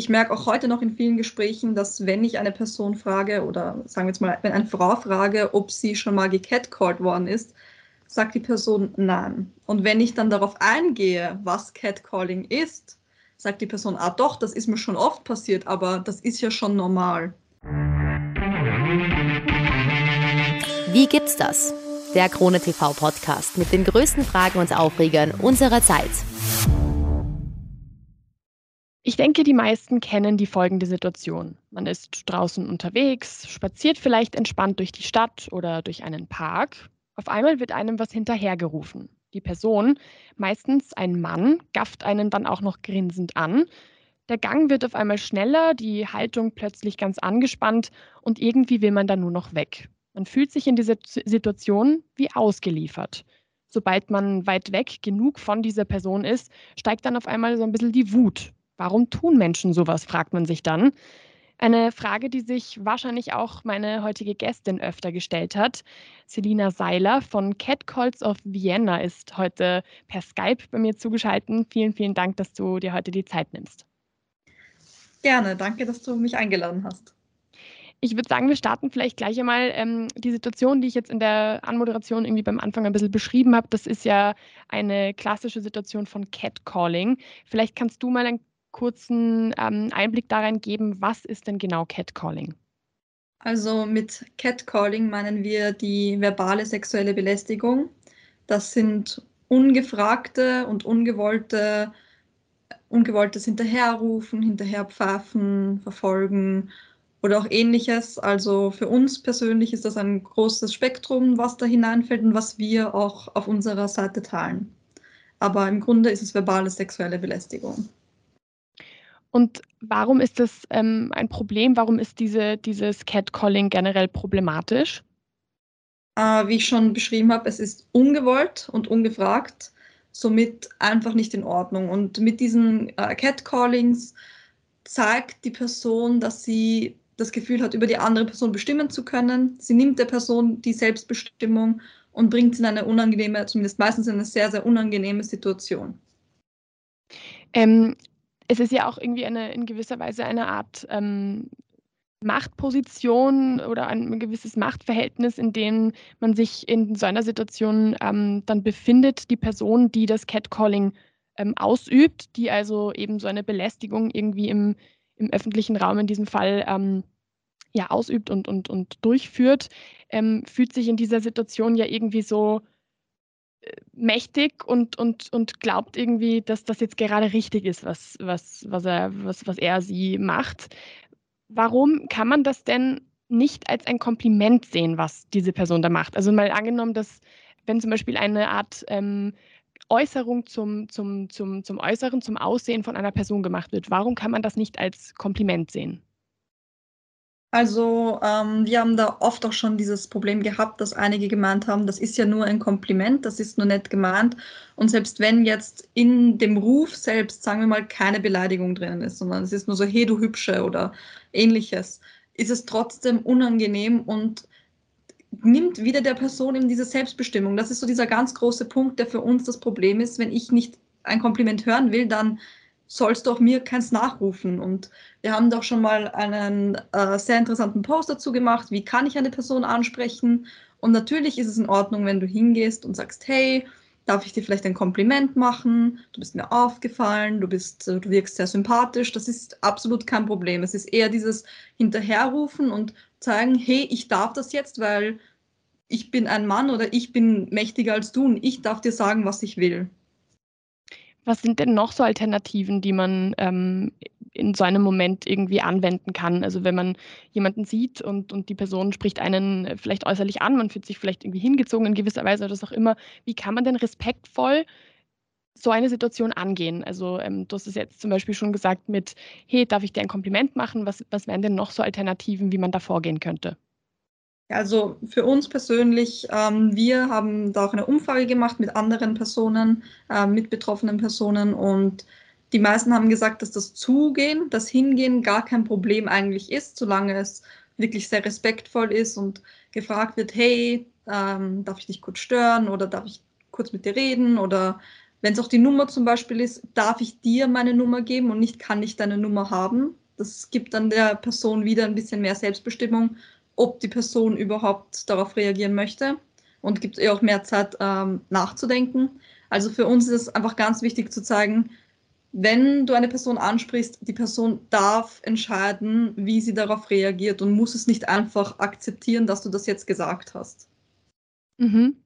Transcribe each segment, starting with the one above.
ich merke auch heute noch in vielen Gesprächen, dass wenn ich eine Person frage oder sagen wir jetzt mal, wenn eine Frau frage, ob sie schon mal gecatcalled worden ist, sagt die Person nein. Und wenn ich dann darauf eingehe, was Catcalling ist, sagt die Person, ah doch, das ist mir schon oft passiert, aber das ist ja schon normal. Wie gibt's das? Der Krone TV Podcast mit den größten Fragen und Aufregern unserer Zeit. Ich denke, die meisten kennen die folgende Situation. Man ist draußen unterwegs, spaziert vielleicht entspannt durch die Stadt oder durch einen Park. Auf einmal wird einem was hinterhergerufen. Die Person, meistens ein Mann, gafft einen dann auch noch grinsend an. Der Gang wird auf einmal schneller, die Haltung plötzlich ganz angespannt und irgendwie will man dann nur noch weg. Man fühlt sich in dieser Situation wie ausgeliefert. Sobald man weit weg genug von dieser Person ist, steigt dann auf einmal so ein bisschen die Wut. Warum tun Menschen sowas, fragt man sich dann. Eine Frage, die sich wahrscheinlich auch meine heutige Gästin öfter gestellt hat. Selina Seiler von Catcalls of Vienna ist heute per Skype bei mir zugeschaltet. Vielen, vielen Dank, dass du dir heute die Zeit nimmst. Gerne, danke, dass du mich eingeladen hast. Ich würde sagen, wir starten vielleicht gleich einmal. Ähm, die Situation, die ich jetzt in der Anmoderation irgendwie beim Anfang ein bisschen beschrieben habe, das ist ja eine klassische Situation von Catcalling. Vielleicht kannst du mal einen kurzen ähm, Einblick darin geben, was ist denn genau Catcalling? Also mit Catcalling meinen wir die verbale sexuelle Belästigung. Das sind ungefragte und ungewollte, ungewolltes Hinterherrufen, Hinterherpfeifen, Verfolgen oder auch ähnliches. Also für uns persönlich ist das ein großes Spektrum, was da hineinfällt und was wir auch auf unserer Seite teilen. Aber im Grunde ist es verbale sexuelle Belästigung. Und warum ist das ähm, ein Problem? Warum ist diese, dieses Catcalling generell problematisch? Äh, wie ich schon beschrieben habe, es ist ungewollt und ungefragt, somit einfach nicht in Ordnung. Und mit diesen äh, Catcallings zeigt die Person, dass sie das Gefühl hat, über die andere Person bestimmen zu können. Sie nimmt der Person die Selbstbestimmung und bringt sie in eine unangenehme, zumindest meistens in eine sehr, sehr unangenehme Situation. Ähm, es ist ja auch irgendwie eine in gewisser Weise eine Art ähm, Machtposition oder ein gewisses Machtverhältnis, in dem man sich in so einer Situation ähm, dann befindet, die Person, die das Catcalling ähm, ausübt, die also eben so eine Belästigung irgendwie im, im öffentlichen Raum in diesem Fall ähm, ja ausübt und, und, und durchführt, ähm, fühlt sich in dieser Situation ja irgendwie so mächtig und, und, und glaubt irgendwie, dass das jetzt gerade richtig ist, was, was, was, er, was, was er sie macht. Warum kann man das denn nicht als ein Kompliment sehen, was diese Person da macht? Also mal angenommen, dass wenn zum Beispiel eine Art ähm, Äußerung zum, zum, zum, zum Äußeren, zum Aussehen von einer Person gemacht wird, warum kann man das nicht als Kompliment sehen? Also ähm, wir haben da oft auch schon dieses Problem gehabt, dass einige gemeint haben, das ist ja nur ein Kompliment, das ist nur nett gemeint. Und selbst wenn jetzt in dem Ruf selbst, sagen wir mal, keine Beleidigung drinnen ist, sondern es ist nur so, hey du Hübsche oder ähnliches, ist es trotzdem unangenehm und nimmt wieder der Person eben diese Selbstbestimmung. Das ist so dieser ganz große Punkt, der für uns das Problem ist. Wenn ich nicht ein Kompliment hören will, dann sollst du auch mir keins nachrufen. Und wir haben doch schon mal einen äh, sehr interessanten Post dazu gemacht, wie kann ich eine Person ansprechen. Und natürlich ist es in Ordnung, wenn du hingehst und sagst, hey, darf ich dir vielleicht ein Kompliment machen? Du bist mir aufgefallen, du bist, äh, du wirkst sehr sympathisch. Das ist absolut kein Problem. Es ist eher dieses Hinterherrufen und zeigen, hey, ich darf das jetzt, weil ich bin ein Mann oder ich bin mächtiger als du und ich darf dir sagen, was ich will. Was sind denn noch so Alternativen, die man ähm, in so einem Moment irgendwie anwenden kann? Also wenn man jemanden sieht und, und die Person spricht einen vielleicht äußerlich an, man fühlt sich vielleicht irgendwie hingezogen in gewisser Weise oder was auch immer, wie kann man denn respektvoll so eine Situation angehen? Also ähm, du hast es jetzt zum Beispiel schon gesagt mit, hey, darf ich dir ein Kompliment machen? Was, was wären denn noch so Alternativen, wie man da vorgehen könnte? Also für uns persönlich, ähm, wir haben da auch eine Umfrage gemacht mit anderen Personen, äh, mit betroffenen Personen und die meisten haben gesagt, dass das Zugehen, das Hingehen gar kein Problem eigentlich ist, solange es wirklich sehr respektvoll ist und gefragt wird, hey, ähm, darf ich dich kurz stören oder darf ich kurz mit dir reden oder Wenn es auch die Nummer zum Beispiel ist, darf ich dir meine Nummer geben und nicht kann ich deine Nummer haben. Das gibt dann der Person wieder ein bisschen mehr Selbstbestimmung, ob die Person überhaupt darauf reagieren möchte und gibt ihr auch mehr Zeit ähm, nachzudenken. Also für uns ist es einfach ganz wichtig zu zeigen, wenn du eine Person ansprichst, die Person darf entscheiden, wie sie darauf reagiert und muss es nicht einfach akzeptieren, dass du das jetzt gesagt hast. Mhm.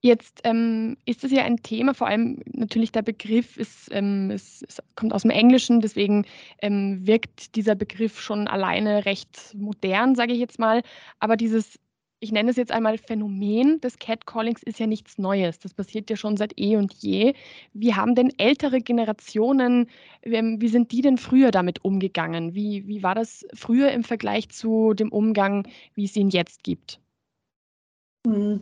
Jetzt ähm, ist das ja ein Thema, vor allem natürlich der Begriff ist, ähm, ist, ist kommt aus dem Englischen, deswegen ähm, wirkt dieser Begriff schon alleine recht modern, sage ich jetzt mal. Aber dieses, ich nenne es jetzt einmal Phänomen des Catcallings, ist ja nichts Neues. Das passiert ja schon seit eh und je. Wie haben denn ältere Generationen, ähm, wie sind die denn früher damit umgegangen? Wie, wie war das früher im Vergleich zu dem Umgang, wie es ihn jetzt gibt?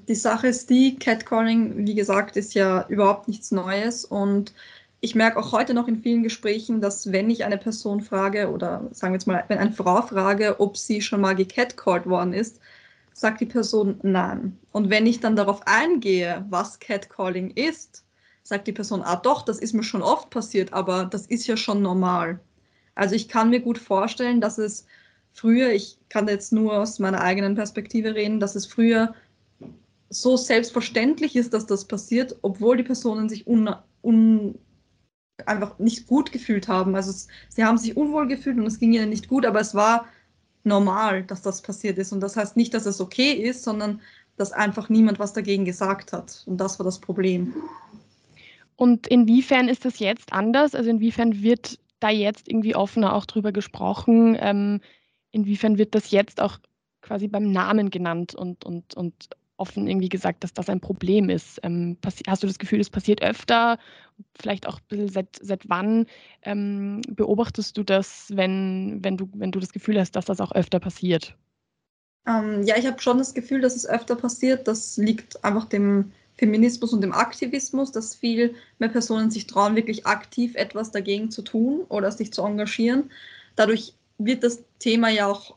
Die Sache ist die, Catcalling, wie gesagt, ist ja überhaupt nichts Neues und ich merke auch heute noch in vielen Gesprächen, dass wenn ich eine Person frage oder sagen wir jetzt mal, wenn eine Frau frage, ob sie schon mal gecatcalled worden ist, sagt die Person nein. Und wenn ich dann darauf eingehe, was Catcalling ist, sagt die Person, ah doch, das ist mir schon oft passiert, aber das ist ja schon normal. Also ich kann mir gut vorstellen, dass es früher, ich kann jetzt nur aus meiner eigenen Perspektive reden, dass es früher so selbstverständlich ist, dass das passiert, obwohl die Personen sich un, un, einfach nicht gut gefühlt haben. Also es, sie haben sich unwohl gefühlt und es ging ihnen nicht gut, aber es war normal, dass das passiert ist. Und das heißt nicht, dass es okay ist, sondern dass einfach niemand was dagegen gesagt hat. Und das war das Problem. Und inwiefern ist das jetzt anders? Also inwiefern wird da jetzt irgendwie offener auch drüber gesprochen? Ähm, inwiefern wird das jetzt auch quasi beim Namen genannt und, und, und offen irgendwie gesagt, dass das ein Problem ist. Ähm, hast du das Gefühl, es passiert öfter? Vielleicht auch seit, seit wann ähm, beobachtest du das, wenn, wenn, du, wenn du das Gefühl hast, dass das auch öfter passiert? Ähm, ja, ich habe schon das Gefühl, dass es öfter passiert. Das liegt einfach dem Feminismus und dem Aktivismus, dass viel mehr Personen sich trauen, wirklich aktiv etwas dagegen zu tun oder sich zu engagieren. Dadurch wird das Thema ja auch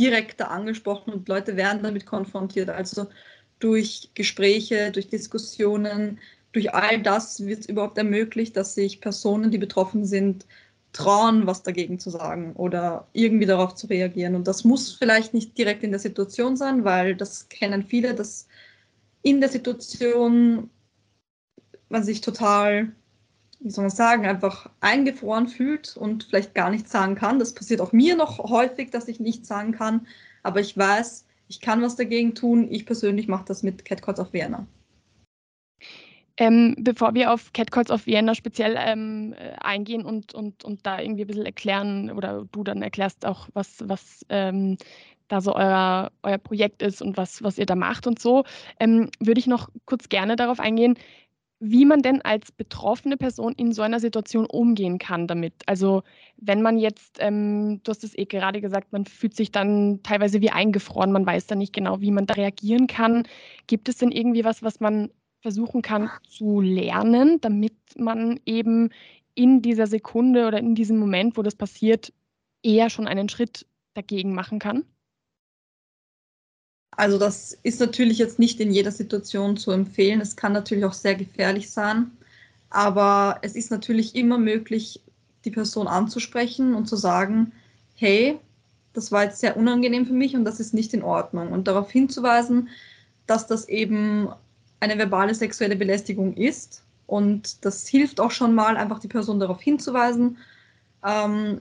direkter angesprochen und Leute werden damit konfrontiert. Also durch Gespräche, durch Diskussionen, durch all das wird es überhaupt ermöglicht, dass sich Personen, die betroffen sind, trauen, was dagegen zu sagen oder irgendwie darauf zu reagieren. Und das muss vielleicht nicht direkt in der Situation sein, weil das kennen viele, dass in der Situation man sich total wie soll man sagen, einfach eingefroren fühlt und vielleicht gar nichts sagen kann. Das passiert auch mir noch häufig, dass ich nichts sagen kann. Aber ich weiß, ich kann was dagegen tun. Ich persönlich mache das mit Catcalls auf Vienna. Ähm, bevor wir auf Catcalls auf Vienna speziell ähm, äh, eingehen und, und, und da irgendwie ein bisschen erklären oder du dann erklärst auch, was, was ähm, da so euer, euer Projekt ist und was, was ihr da macht und so, ähm, würde ich noch kurz gerne darauf eingehen, wie man denn als betroffene Person in so einer Situation umgehen kann damit. Also wenn man jetzt, ähm, du hast es eh gerade gesagt, man fühlt sich dann teilweise wie eingefroren, man weiß dann nicht genau, wie man da reagieren kann. Gibt es denn irgendwie was, was man versuchen kann zu lernen, damit man eben in dieser Sekunde oder in diesem Moment, wo das passiert, eher schon einen Schritt dagegen machen kann? Also das ist natürlich jetzt nicht in jeder Situation zu empfehlen. Es kann natürlich auch sehr gefährlich sein. Aber es ist natürlich immer möglich, die Person anzusprechen und zu sagen, hey, das war jetzt sehr unangenehm für mich und das ist nicht in Ordnung. Und darauf hinzuweisen, dass das eben eine verbale sexuelle Belästigung ist. Und das hilft auch schon mal, einfach die Person darauf hinzuweisen. Ähm,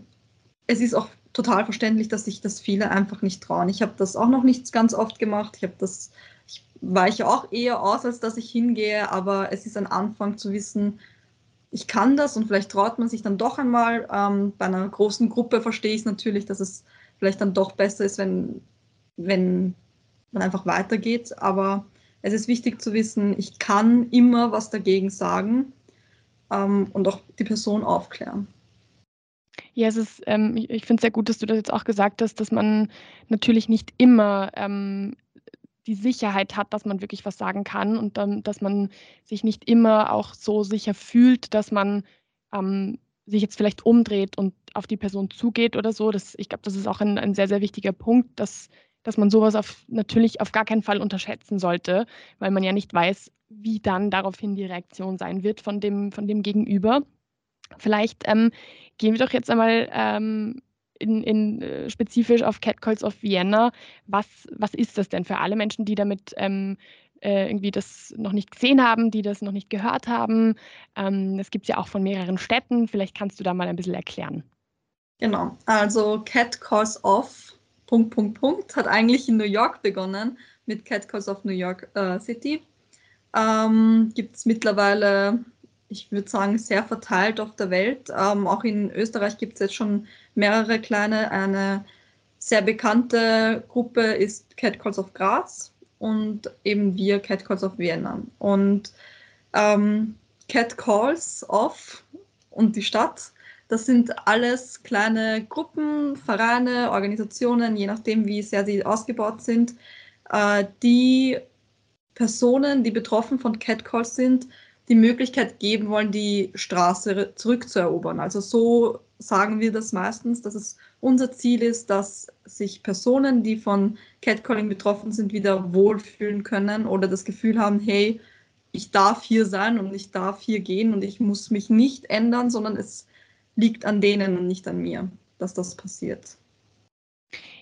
es ist auch total verständlich, dass sich das viele einfach nicht trauen. Ich habe das auch noch nicht ganz oft gemacht. Ich habe das, ich weiche auch eher aus, als dass ich hingehe, aber es ist ein Anfang zu wissen, ich kann das und vielleicht traut man sich dann doch einmal. Ähm, bei einer großen Gruppe verstehe ich es natürlich, dass es vielleicht dann doch besser ist, wenn, wenn man einfach weitergeht. Aber es ist wichtig zu wissen, ich kann immer was dagegen sagen ähm, und auch die Person aufklären. Ja, es ist, ähm, ich, finde es sehr gut, dass du das jetzt auch gesagt hast, dass man natürlich nicht immer ähm, die Sicherheit hat, dass man wirklich was sagen kann und dann, dass man sich nicht immer auch so sicher fühlt, dass man ähm, sich jetzt vielleicht umdreht und auf die Person zugeht oder so. Das, ich glaube, das ist auch ein, ein sehr, sehr wichtiger Punkt, dass dass man sowas auf, natürlich auf gar keinen Fall unterschätzen sollte, weil man ja nicht weiß, wie dann daraufhin die Reaktion sein wird von dem, von dem Gegenüber. Vielleicht ähm, gehen wir doch jetzt einmal ähm, in, in, äh, spezifisch auf Catcalls of Vienna. Was, was ist das denn für alle Menschen, die damit ähm, äh, irgendwie das noch nicht gesehen haben, die das noch nicht gehört haben? Ähm, das gibt ja auch von mehreren Städten. Vielleicht kannst du da mal ein bisschen erklären. Genau, also Cat Calls Off, Punkt, Punkt, Punkt, hat eigentlich in New York begonnen mit Cat Calls of New York äh, City. Ähm, gibt es mittlerweile ich würde sagen, sehr verteilt auf der Welt. Ähm, auch in Österreich gibt es jetzt schon mehrere kleine. Eine sehr bekannte Gruppe ist Cat Calls of Graz und eben wir Cat Calls of Vienna. Und ähm, Cat Calls of und die Stadt, das sind alles kleine Gruppen, Vereine, Organisationen, je nachdem, wie sehr sie ausgebaut sind, äh, die Personen, die betroffen von Catcalls sind, die Möglichkeit geben wollen, die Straße zurückzuerobern. Also so sagen wir das meistens, dass es unser Ziel ist, dass sich Personen, die von Catcalling betroffen sind, wieder wohlfühlen können oder das Gefühl haben, hey, ich darf hier sein und ich darf hier gehen und ich muss mich nicht ändern, sondern es liegt an denen und nicht an mir, dass das passiert.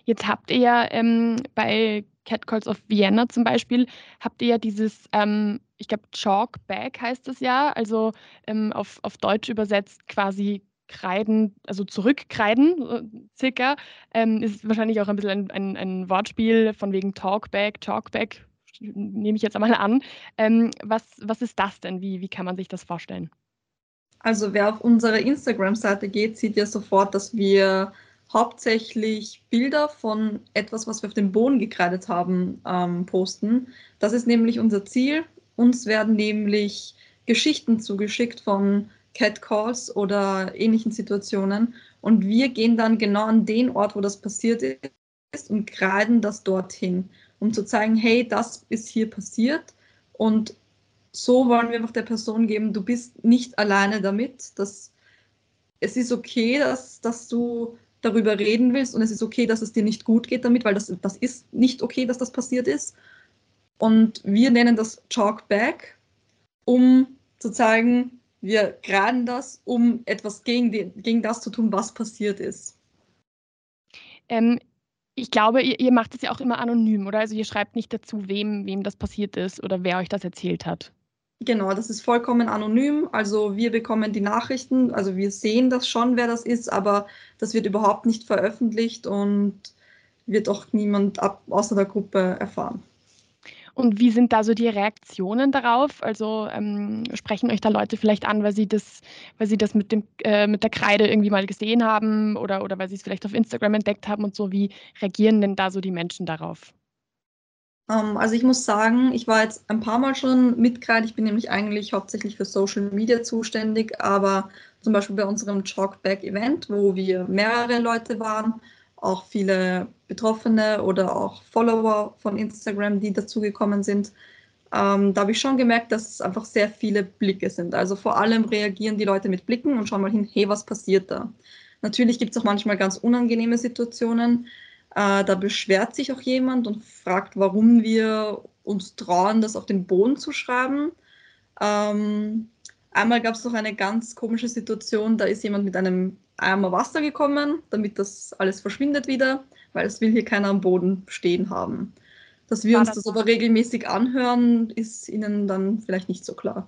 Jetzt habt ihr ja ähm, bei Catcalls of Vienna zum Beispiel, habt ihr ja dieses, ähm, ich glaube, Chalk Bag heißt es ja, also ähm, auf, auf Deutsch übersetzt quasi Kreiden, also zurückkreiden, circa. Ähm, ist wahrscheinlich auch ein bisschen ein, ein, ein Wortspiel von wegen Talkback, Talkback, nehme ich jetzt einmal an. Ähm, was, was ist das denn? Wie, wie kann man sich das vorstellen? Also wer auf unsere Instagram-Seite geht, sieht ja sofort, dass wir hauptsächlich Bilder von etwas, was wir auf den Boden gekreidet haben, ähm, posten. Das ist nämlich unser Ziel. Uns werden nämlich Geschichten zugeschickt von Catcalls oder ähnlichen Situationen und wir gehen dann genau an den Ort, wo das passiert ist und kreiden das dorthin, um zu zeigen, hey, das ist hier passiert und so wollen wir einfach der Person geben, du bist nicht alleine damit, dass es ist okay, dass, dass du darüber reden willst und es ist okay, dass es dir nicht gut geht damit, weil das, das ist nicht okay, dass das passiert ist. Und wir nennen das Chalk Back, um zu zeigen, wir graden das, um etwas gegen, die, gegen das zu tun, was passiert ist. Ähm, ich glaube, ihr, ihr macht es ja auch immer anonym, oder? Also ihr schreibt nicht dazu, wem, wem das passiert ist oder wer euch das erzählt hat. Genau, das ist vollkommen anonym. Also wir bekommen die Nachrichten, also wir sehen das schon, wer das ist, aber das wird überhaupt nicht veröffentlicht und wird auch niemand ab, außer der Gruppe erfahren. Und wie sind da so die Reaktionen darauf? Also ähm, sprechen euch da Leute vielleicht an, weil sie das, weil sie das mit, dem, äh, mit der Kreide irgendwie mal gesehen haben oder, oder weil sie es vielleicht auf Instagram entdeckt haben und so. Wie reagieren denn da so die Menschen darauf? Ähm, also ich muss sagen, ich war jetzt ein paar Mal schon Mitglied. Ich bin nämlich eigentlich hauptsächlich für Social Media zuständig, aber zum Beispiel bei unserem Talkback-Event, wo wir mehrere Leute waren, auch viele Betroffene oder auch Follower von Instagram, die dazugekommen sind. Ähm, da habe ich schon gemerkt, dass es einfach sehr viele Blicke sind. Also vor allem reagieren die Leute mit Blicken und schauen mal hin, hey, was passiert da? Natürlich gibt es auch manchmal ganz unangenehme Situationen, äh, da beschwert sich auch jemand und fragt, warum wir uns trauen, das auf den Boden zu schreiben. Ähm, einmal gab es noch eine ganz komische Situation, da ist jemand mit einem Eimer Wasser gekommen, damit das alles verschwindet wieder, weil es will hier keiner am Boden stehen haben. Dass wir War uns das aber regelmäßig anhören, ist ihnen dann vielleicht nicht so klar.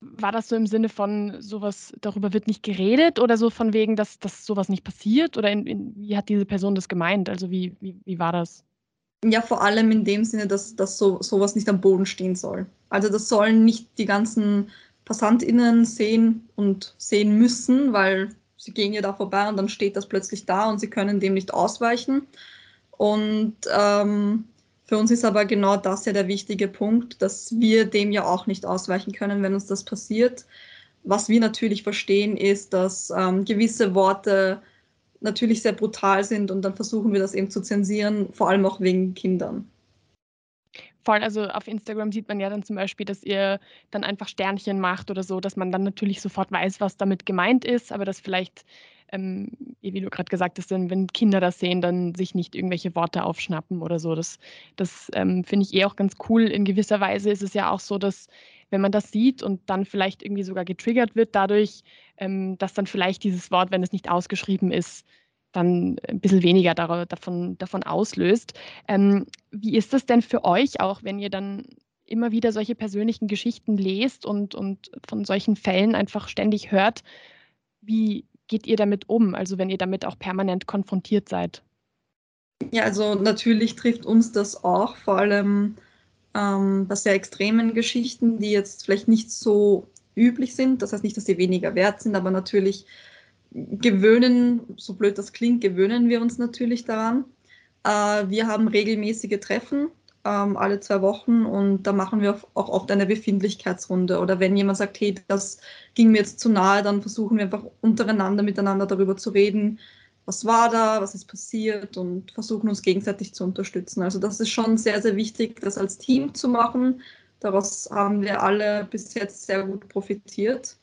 War das so im Sinne von sowas, darüber wird nicht geredet oder so von wegen, dass, dass sowas nicht passiert? Oder in, in, wie hat diese Person das gemeint? Also wie, wie, wie war das? Ja, vor allem in dem Sinne, dass, dass so, sowas nicht am Boden stehen soll. Also das sollen nicht die ganzen PassantInnen sehen und sehen müssen, weil sie gehen ja da vorbei und dann steht das plötzlich da und sie können dem nicht ausweichen. Und ähm, für uns ist aber genau das ja der wichtige Punkt, dass wir dem ja auch nicht ausweichen können, wenn uns das passiert. Was wir natürlich verstehen, ist, dass ähm, gewisse Worte natürlich sehr brutal sind und dann versuchen wir das eben zu zensieren, vor allem auch wegen Kindern. Voll, also auf Instagram sieht man ja dann zum Beispiel, dass ihr dann einfach Sternchen macht oder so, dass man dann natürlich sofort weiß, was damit gemeint ist, aber dass vielleicht, ähm, wie du gerade gesagt hast, wenn Kinder das sehen, dann sich nicht irgendwelche Worte aufschnappen oder so. Das, das ähm, finde ich eh auch ganz cool. In gewisser Weise ist es ja auch so, dass wenn man das sieht und dann vielleicht irgendwie sogar getriggert wird dadurch, ähm, dass dann vielleicht dieses Wort, wenn es nicht ausgeschrieben ist, dann ein bisschen weniger davon, davon auslöst. Ähm, wie ist das denn für euch auch, wenn ihr dann immer wieder solche persönlichen Geschichten lest und, und von solchen Fällen einfach ständig hört? Wie geht ihr damit um? Also wenn ihr damit auch permanent konfrontiert seid? Ja, also natürlich trifft uns das auch, vor allem ähm, bei sehr extremen Geschichten, die jetzt vielleicht nicht so üblich sind. Das heißt nicht, dass sie weniger wert sind, aber natürlich gewöhnen, so blöd das klingt, gewöhnen wir uns natürlich daran. Äh, wir haben regelmäßige Treffen, ähm, alle zwei Wochen und da machen wir auch oft eine Befindlichkeitsrunde. Oder wenn jemand sagt, hey, das ging mir jetzt zu nahe, dann versuchen wir einfach untereinander miteinander darüber zu reden, was war da, was ist passiert und versuchen uns gegenseitig zu unterstützen. Also das ist schon sehr, sehr wichtig, das als Team zu machen. Daraus haben wir alle bis jetzt sehr gut profitiert.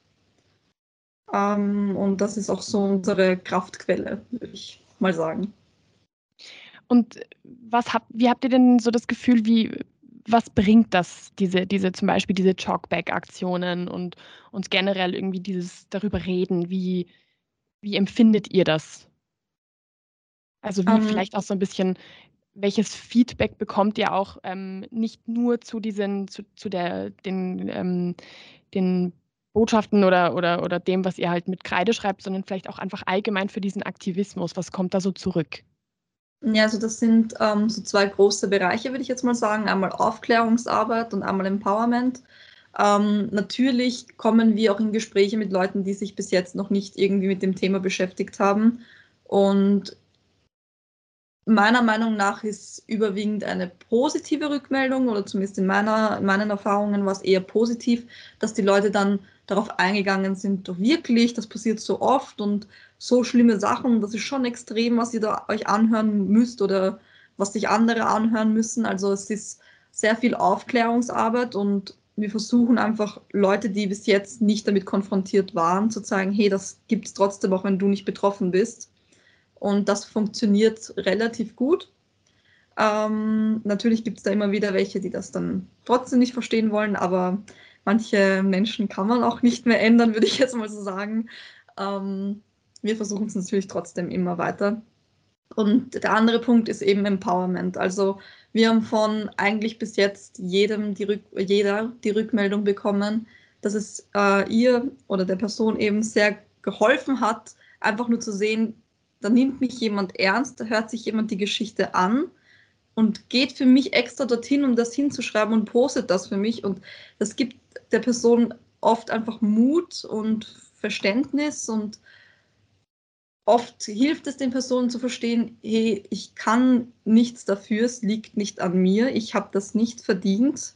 Ähm, und das ist auch so unsere Kraftquelle, würde ich mal sagen. Und was habt, wie habt ihr denn so das Gefühl, wie, was bringt das, diese, diese zum Beispiel diese Chalkback-Aktionen und, und generell irgendwie dieses darüber reden? Wie, wie empfindet ihr das? Also wie um, ähm. vielleicht auch so ein bisschen, welches Feedback bekommt ihr auch ähm, nicht nur zu diesen, zu, zu der, den, ähm, den Botschaften oder, oder, oder dem, was ihr halt mit Kreide schreibt, sondern vielleicht auch einfach allgemein für diesen Aktivismus. Was kommt da so zurück? Ja, also das sind ähm, so zwei große Bereiche, würde ich jetzt mal sagen. Einmal Aufklärungsarbeit und einmal Empowerment. Ähm, natürlich kommen wir auch in Gespräche mit Leuten, die sich bis jetzt noch nicht irgendwie mit dem Thema beschäftigt haben. Und meiner Meinung nach ist überwiegend eine positive Rückmeldung oder zumindest in, meiner, in meinen Erfahrungen war es eher positiv, dass die Leute dann darauf eingegangen sind, doch wirklich, das passiert so oft und so schlimme Sachen, das ist schon extrem, was ihr da euch anhören müsst oder was sich andere anhören müssen. Also es ist sehr viel Aufklärungsarbeit und wir versuchen einfach Leute, die bis jetzt nicht damit konfrontiert waren, zu zeigen, hey, das gibt es trotzdem, auch wenn du nicht betroffen bist. Und das funktioniert relativ gut. Ähm, natürlich gibt es da immer wieder welche, die das dann trotzdem nicht verstehen wollen, aber manche Menschen kann man auch nicht mehr ändern, würde ich jetzt mal so sagen. Ähm, wir versuchen es natürlich trotzdem immer weiter. Und der andere Punkt ist eben Empowerment. Also wir haben von eigentlich bis jetzt jedem die Rück jeder die Rückmeldung bekommen, dass es äh, ihr oder der Person eben sehr geholfen hat, einfach nur zu sehen, da nimmt mich jemand ernst, da hört sich jemand die Geschichte an und geht für mich extra dorthin, um das hinzuschreiben und postet das für mich. Und das gibt der Person oft einfach Mut und Verständnis und oft hilft es den Personen zu verstehen, hey, ich kann nichts dafür, es liegt nicht an mir, ich habe das nicht verdient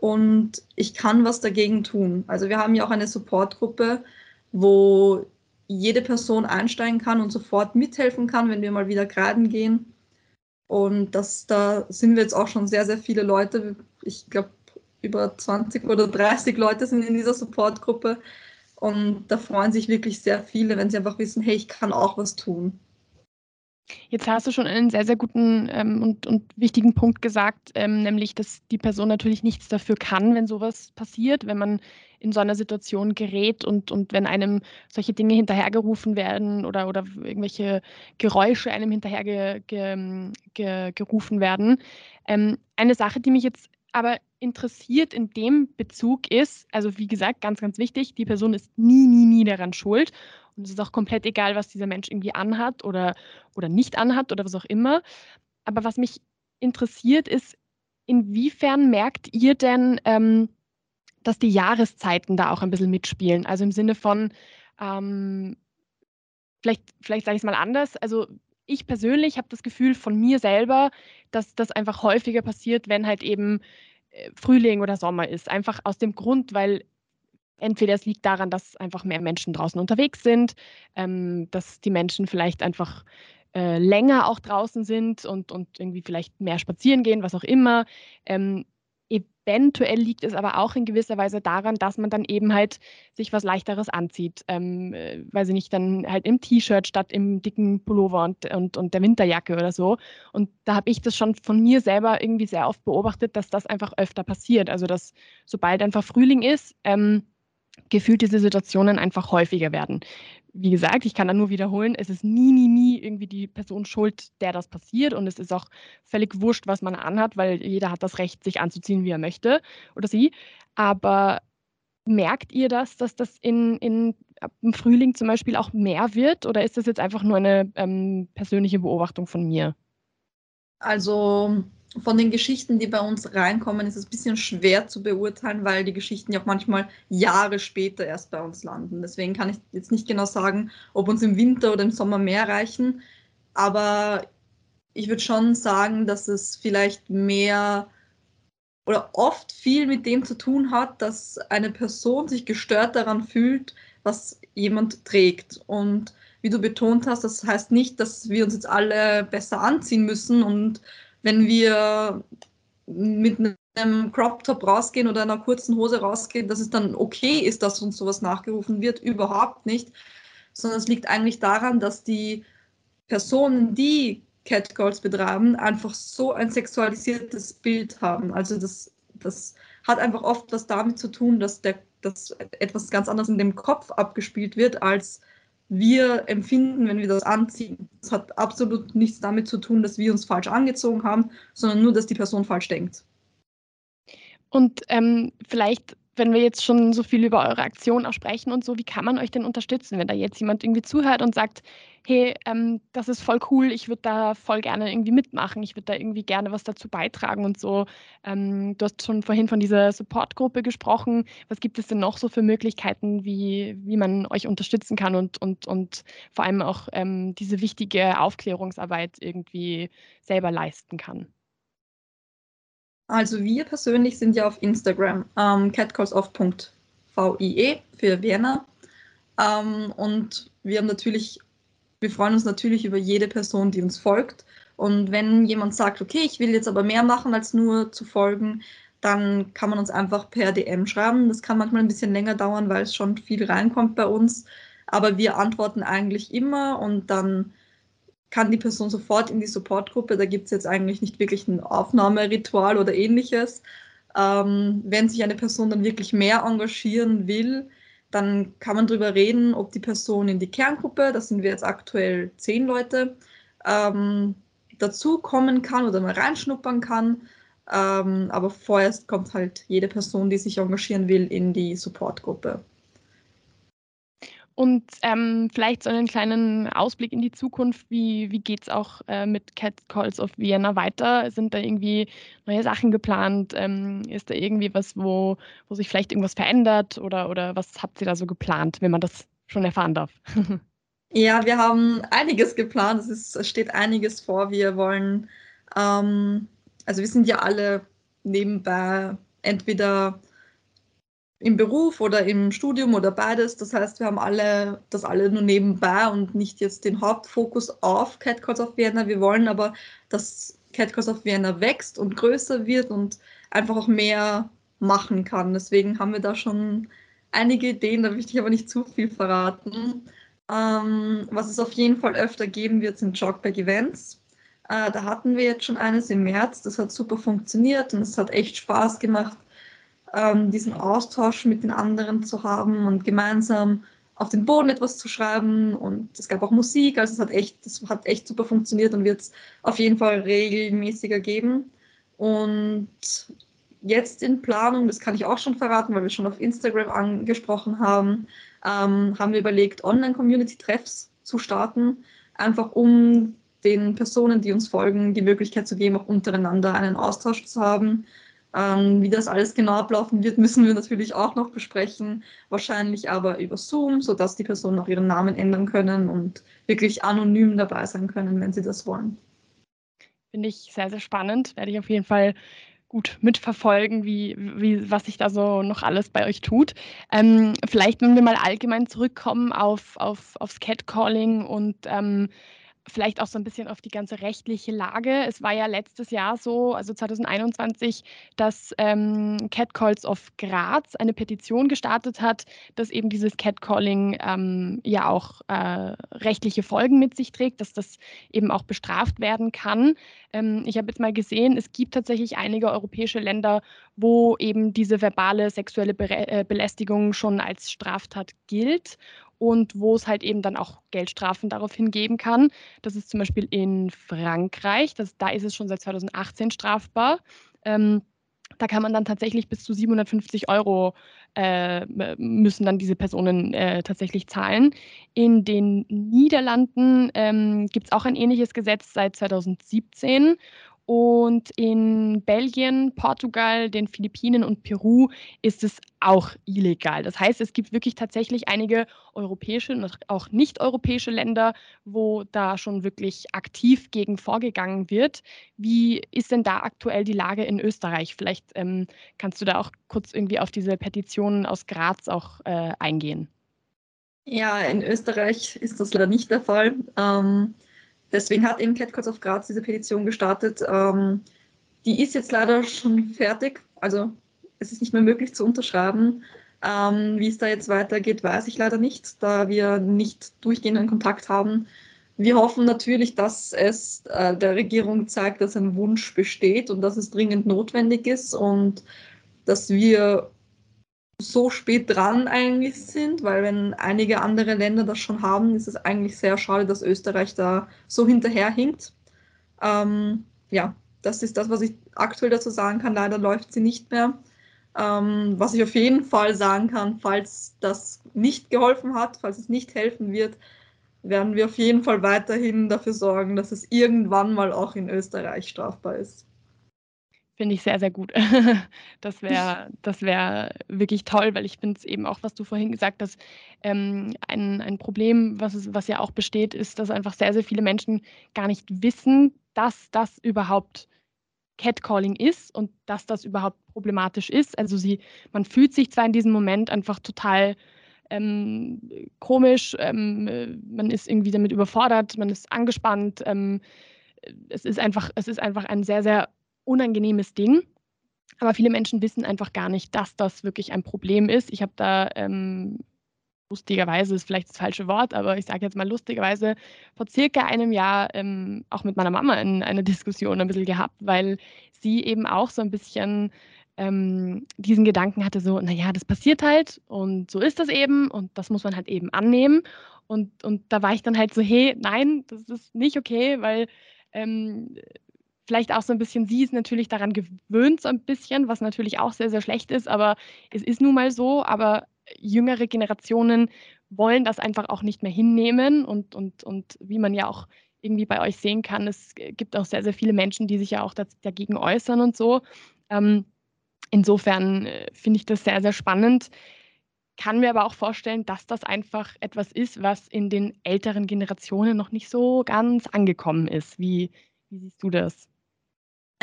und ich kann was dagegen tun. Also wir haben ja auch eine Supportgruppe, wo jede Person einsteigen kann und sofort mithelfen kann, wenn wir mal wieder graden gehen. Und das, da sind wir jetzt auch schon sehr, sehr viele Leute. Ich glaube, über 20 oder 30 Leute sind in dieser Supportgruppe. Und da freuen sich wirklich sehr viele, wenn sie einfach wissen, hey, ich kann auch was tun. Jetzt hast du schon einen sehr, sehr guten ähm, und, und wichtigen Punkt gesagt, ähm, nämlich, dass die Person natürlich nichts dafür kann, wenn sowas passiert, wenn man in so einer Situation gerät und, und wenn einem solche Dinge hinterhergerufen werden oder, oder irgendwelche Geräusche einem hinterhergerufen ge, ge, werden. Ähm, eine Sache, die mich jetzt aber interessiert in dem Bezug ist, also wie gesagt, ganz, ganz wichtig, die Person ist nie, nie, nie daran schuld. Und es ist auch komplett egal, was dieser Mensch irgendwie anhat oder, oder nicht anhat oder was auch immer. Aber was mich interessiert ist, inwiefern merkt ihr denn, ähm, dass die Jahreszeiten da auch ein bisschen mitspielen? Also im Sinne von, ähm, vielleicht, vielleicht sage ich es mal anders. Also ich persönlich habe das Gefühl von mir selber, dass das einfach häufiger passiert, wenn halt eben Frühling oder Sommer ist. Einfach aus dem Grund, weil entweder es liegt daran, dass einfach mehr Menschen draußen unterwegs sind, ähm, dass die Menschen vielleicht einfach äh, länger auch draußen sind und, und irgendwie vielleicht mehr spazieren gehen, was auch immer. Ähm, Eventuell liegt es aber auch in gewisser Weise daran, dass man dann eben halt sich was Leichteres anzieht. Ähm, äh, weiß ich nicht, dann halt im T-Shirt statt im dicken Pullover und, und, und der Winterjacke oder so. Und da habe ich das schon von mir selber irgendwie sehr oft beobachtet, dass das einfach öfter passiert. Also dass sobald einfach Frühling ist, ähm, gefühlt diese Situationen einfach häufiger werden wie gesagt, ich kann da nur wiederholen, es ist nie, nie, nie irgendwie die Person schuld, der das passiert. Und es ist auch völlig wurscht, was man anhat, weil jeder hat das Recht, sich anzuziehen, wie er möchte oder sie. Aber merkt ihr das, dass das in, in, im Frühling zum Beispiel auch mehr wird? Oder ist das jetzt einfach nur eine ähm, persönliche Beobachtung von mir? Also von den Geschichten, die bei uns reinkommen, ist es ein bisschen schwer zu beurteilen, weil die Geschichten ja auch manchmal Jahre später erst bei uns landen. Deswegen kann ich jetzt nicht genau sagen, ob uns im Winter oder im Sommer mehr reichen. Aber ich würde schon sagen, dass es vielleicht mehr oder oft viel mit dem zu tun hat, dass eine Person sich gestört daran fühlt, was jemand trägt. Und wie du betont hast, das heißt nicht, dass wir uns jetzt alle besser anziehen müssen und wenn wir mit einem Crop Top rausgehen oder einer kurzen Hose rausgehen, dass es dann okay ist, dass uns sowas nachgerufen wird, überhaupt nicht, sondern es liegt eigentlich daran, dass die Personen, die Catcalls betreiben, einfach so ein sexualisiertes Bild haben. Also das, das hat einfach oft was damit zu tun, dass, der, dass etwas ganz anderes in dem Kopf abgespielt wird, als wir empfinden, wenn wir das anziehen. Das hat absolut nichts damit zu tun, dass wir uns falsch angezogen haben, sondern nur, dass die Person falsch denkt. Und ähm, vielleicht wenn wir jetzt schon so viel über eure Aktion auch sprechen und so, wie kann man euch denn unterstützen, wenn da jetzt jemand irgendwie zuhört und sagt, hey, ähm, das ist voll cool, ich würde da voll gerne irgendwie mitmachen, ich würde da irgendwie gerne was dazu beitragen und so. Ähm, du hast schon vorhin von dieser Supportgruppe gesprochen. Was gibt es denn noch so für Möglichkeiten, wie, wie man euch unterstützen kann und, und, und vor allem auch ähm, diese wichtige Aufklärungsarbeit irgendwie selber leisten kann? Also wir persönlich sind ja auf Instagram, ähm, catcallsoff.vie für Vienna. Ähm, und wir haben natürlich, wir freuen uns natürlich über jede Person, die uns folgt. Und wenn jemand sagt, okay, ich will jetzt aber mehr machen, als nur zu folgen, dann kann man uns einfach per DM schreiben. Das kann manchmal ein bisschen länger dauern, weil es schon viel reinkommt bei uns. Aber wir antworten eigentlich immer und dann kann die Person sofort in die Supportgruppe. Da gibt es jetzt eigentlich nicht wirklich ein Aufnahmeritual oder ähnliches. Ähm, wenn sich eine Person dann wirklich mehr engagieren will, dann kann man darüber reden, ob die Person in die Kerngruppe, das sind wir jetzt aktuell zehn Leute, ähm, dazu kommen kann oder mal reinschnuppern kann. Ähm, aber vorerst kommt halt jede Person, die sich engagieren will, in die Supportgruppe. Und ähm, vielleicht so einen kleinen Ausblick in die Zukunft. Wie, wie geht es auch äh, mit Cat Calls of Vienna weiter? Sind da irgendwie neue Sachen geplant? Ähm, ist da irgendwie was, wo, wo sich vielleicht irgendwas verändert? Oder, oder was habt ihr da so geplant, wenn man das schon erfahren darf? ja, wir haben einiges geplant. Es, ist, es steht einiges vor. Wir wollen, ähm, also wir sind ja alle nebenbei entweder im Beruf oder im Studium oder beides. Das heißt, wir haben alle das alle nur nebenbei und nicht jetzt den Hauptfokus auf Cat Calls of Vienna. Wir wollen aber, dass Cat Calls of Vienna wächst und größer wird und einfach auch mehr machen kann. Deswegen haben wir da schon einige Ideen, da möchte ich aber nicht zu viel verraten. Ähm, was es auf jeden Fall öfter geben wird, sind Jogbag-Events. Äh, da hatten wir jetzt schon eines im März, das hat super funktioniert und es hat echt Spaß gemacht, ähm, diesen Austausch mit den anderen zu haben und gemeinsam auf den Boden etwas zu schreiben. Und es gab auch Musik, also es hat echt, das hat echt super funktioniert und wird es auf jeden Fall regelmäßiger geben. Und jetzt in Planung, das kann ich auch schon verraten, weil wir schon auf Instagram angesprochen haben, ähm, haben wir überlegt, Online-Community-Treffs zu starten, einfach um den Personen, die uns folgen, die Möglichkeit zu geben, auch untereinander einen Austausch zu haben ähm, wie das alles genau ablaufen wird, müssen wir natürlich auch noch besprechen. Wahrscheinlich aber über Zoom, sodass die Personen auch ihren Namen ändern können und wirklich anonym dabei sein können, wenn sie das wollen. Finde ich sehr, sehr spannend. Werde ich auf jeden Fall gut mitverfolgen, wie, wie, was sich da so noch alles bei euch tut. Ähm, vielleicht, wenn wir mal allgemein zurückkommen auf, auf, aufs Catcalling und ähm, vielleicht auch so ein bisschen auf die ganze rechtliche Lage. Es war ja letztes Jahr so, also 2021, dass ähm, Catcalls of Graz eine Petition gestartet hat, dass eben dieses Catcalling ähm, ja auch äh, rechtliche Folgen mit sich trägt, dass das eben auch bestraft werden kann. Ähm, ich habe jetzt mal gesehen, es gibt tatsächlich einige europäische Länder, wo eben diese verbale sexuelle äh, Belästigung schon als Straftat gilt und wo es halt eben dann auch Geldstrafen daraufhin geben kann. Das ist zum Beispiel in Frankreich, das, da ist es schon seit 2018 strafbar. Ähm, da kann man dann tatsächlich bis zu 750 Euro äh, müssen dann diese Personen äh, tatsächlich zahlen. In den Niederlanden ähm, gibt es auch ein ähnliches Gesetz seit 2017 und in Belgien, Portugal, den Philippinen und Peru ist es auch illegal. Das heißt, es gibt wirklich tatsächlich einige europäische und auch nicht-europäische Länder, wo da schon wirklich aktiv gegen vorgegangen wird. Wie ist denn da aktuell die Lage in Österreich? Vielleicht ähm, kannst du da auch kurz irgendwie auf diese Petitionen aus Graz auch äh, eingehen. Ja, in Österreich ist das leider nicht der Fall. Ähm, Deswegen hat eben Catcalls of Graz diese Petition gestartet. Ähm, die ist jetzt leider schon fertig. Also es ist nicht mehr möglich zu unterschreiben. Ähm, wie es da jetzt weitergeht, weiß ich leider nicht, da wir nicht durchgehenden Kontakt haben. Wir hoffen natürlich, dass es äh, der Regierung zeigt, dass ein Wunsch besteht und dass es dringend notwendig ist und dass wir so spät dran eigentlich sind, weil wenn einige andere Länder das schon haben, ist es eigentlich sehr schade, dass Österreich da so hinterherhinkt. Ähm, ja, das ist das, was ich aktuell dazu sagen kann. Leider läuft sie nicht mehr. Ähm, was ich auf jeden Fall sagen kann, falls das nicht geholfen hat, falls es nicht helfen wird, werden wir auf jeden Fall weiterhin dafür sorgen, dass es irgendwann mal auch in Österreich strafbar ist. Finde ich sehr, sehr gut. Das wäre das wär wirklich toll, weil ich finde es eben auch, was du vorhin gesagt hast, ähm, ein, ein Problem, was, es, was ja auch besteht, ist, dass einfach sehr, sehr viele Menschen gar nicht wissen, dass das überhaupt Catcalling ist und dass das überhaupt problematisch ist. Also sie, man fühlt sich zwar in diesem Moment einfach total ähm, komisch, ähm, man ist irgendwie damit überfordert, man ist angespannt. Ähm, es ist einfach, es ist einfach ein sehr, sehr unangenehmes Ding. Aber viele Menschen wissen einfach gar nicht, dass das wirklich ein Problem ist. Ich habe da ähm, lustigerweise ist vielleicht das falsche Wort, aber ich sage jetzt mal lustigerweise vor circa einem Jahr ähm, auch mit meiner Mama in, eine Diskussion ein bisschen gehabt, weil sie eben auch so ein bisschen ähm, diesen Gedanken hatte, so, naja, das passiert halt und so ist das eben und das muss man halt eben annehmen. Und, und da war ich dann halt so, hey, nein, das ist nicht okay, weil ähm, vielleicht auch so ein bisschen, sie ist natürlich daran gewöhnt, so ein bisschen, was natürlich auch sehr, sehr schlecht ist, aber es ist nun mal so, aber jüngere Generationen wollen das einfach auch nicht mehr hinnehmen und, und, und wie man ja auch irgendwie bei euch sehen kann, es gibt auch sehr, sehr viele Menschen, die sich ja auch dagegen äußern und so. Ähm, insofern äh, finde ich das sehr, sehr spannend. Kann mir aber auch vorstellen, dass das einfach etwas ist, was in den älteren Generationen noch nicht so ganz angekommen ist. Wie, wie siehst du das?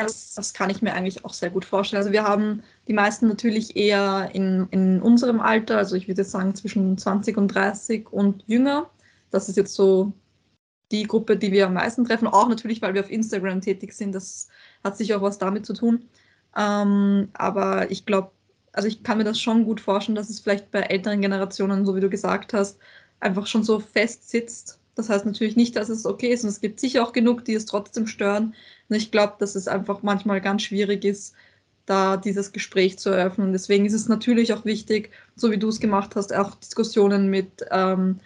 Das, das, kann ich mir eigentlich auch sehr gut vorstellen. Also wir haben die meisten natürlich eher in, in unserem Alter, also ich würde sagen zwischen 20 und 30 und jünger. Das ist jetzt so die Gruppe, die wir am meisten treffen. Auch natürlich, weil wir auf Instagram tätig sind. Das hat sicher auch was damit zu tun. Ähm, aber ich glaube, also ich kann mir das schon gut vorstellen, dass es vielleicht bei älteren Generationen, so wie du gesagt hast, einfach schon so fest sitzt. Das heißt natürlich nicht, dass es okay ist und es gibt sicher auch genug, die es trotzdem stören. Und ich glaube, dass es einfach manchmal ganz schwierig ist, da dieses Gespräch zu eröffnen. Deswegen ist es natürlich auch wichtig, so wie du es gemacht hast, auch Diskussionen mit ähm,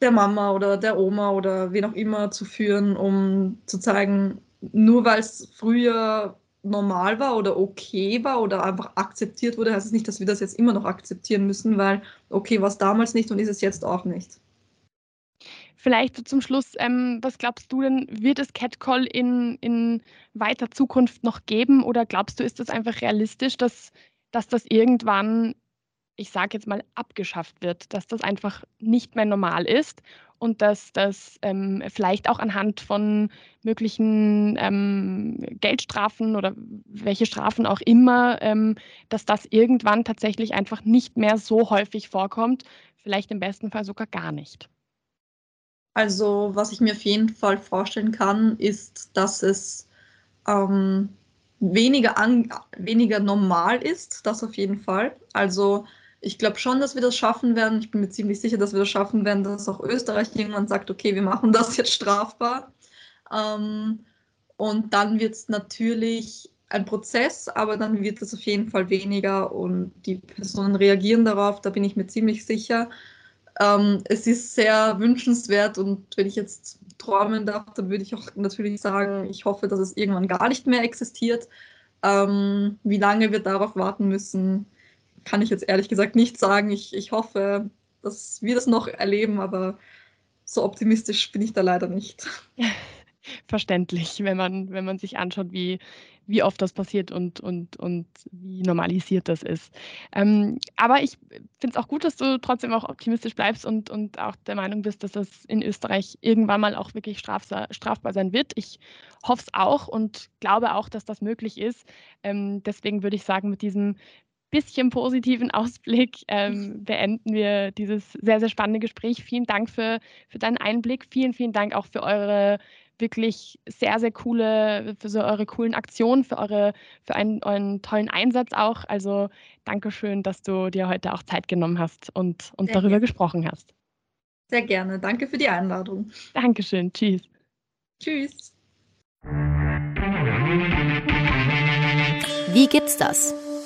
der Mama oder der Oma oder wen auch immer zu führen, um zu zeigen, nur weil es früher normal war oder okay war oder einfach akzeptiert wurde, heißt es nicht, dass wir das jetzt immer noch akzeptieren müssen, weil okay war es damals nicht und ist es jetzt auch nicht. Vielleicht zum Schluss, ähm, was glaubst du denn, wird es Catcall in, in weiter Zukunft noch geben oder glaubst du, ist das einfach realistisch, dass, dass das irgendwann, ich sage jetzt mal, abgeschafft wird, dass das einfach nicht mehr normal ist und dass das ähm, vielleicht auch anhand von möglichen ähm, Geldstrafen oder welche Strafen auch immer, ähm, dass das irgendwann tatsächlich einfach nicht mehr so häufig vorkommt, vielleicht im besten Fall sogar gar nicht? Also was ich mir auf jeden Fall vorstellen kann, ist, dass es ähm, weniger, an, weniger normal ist, das auf jeden Fall. Also ich glaube schon, dass wir das schaffen werden. Ich bin mir ziemlich sicher, dass wir das schaffen werden, dass auch Österreich irgendwann sagt, okay, wir machen das jetzt strafbar. Ähm, und dann wird es natürlich ein Prozess, aber dann wird es auf jeden Fall weniger und die Personen reagieren darauf, da bin ich mir ziemlich sicher. Ähm, es ist sehr wünschenswert und wenn ich jetzt träumen darf, dann würde ich auch natürlich sagen, ich hoffe, dass es irgendwann gar nicht mehr existiert. Ähm, wie lange wir darauf warten müssen, kann ich jetzt ehrlich gesagt nicht sagen. Ich, ich hoffe, dass wir das noch erleben, aber so optimistisch bin ich da leider nicht. Verständlich, wenn man, wenn man sich anschaut, wie, wie oft das passiert und, und, und wie normalisiert das ist. Ähm, aber ich finde es auch gut, dass du trotzdem auch optimistisch bleibst und, und auch der Meinung bist, dass das in Österreich irgendwann mal auch wirklich strafbar, strafbar sein wird. Ich hoffe es auch und glaube auch, dass das möglich ist. Ähm, deswegen würde ich sagen, mit diesem bisschen positiven Ausblick ähm, beenden wir dieses sehr, sehr spannende Gespräch. Vielen Dank für, für deinen Einblick. Vielen, vielen Dank auch für eure wirklich sehr, sehr coole, für so eure coolen Aktionen, für eure, für einen, euren tollen Einsatz auch. Also Dankeschön, dass du dir heute auch Zeit genommen hast und, und darüber gerne. gesprochen hast. Sehr gerne. Danke für die Einladung. Dankeschön. Tschüss. Tschüss. Wie gibt's das?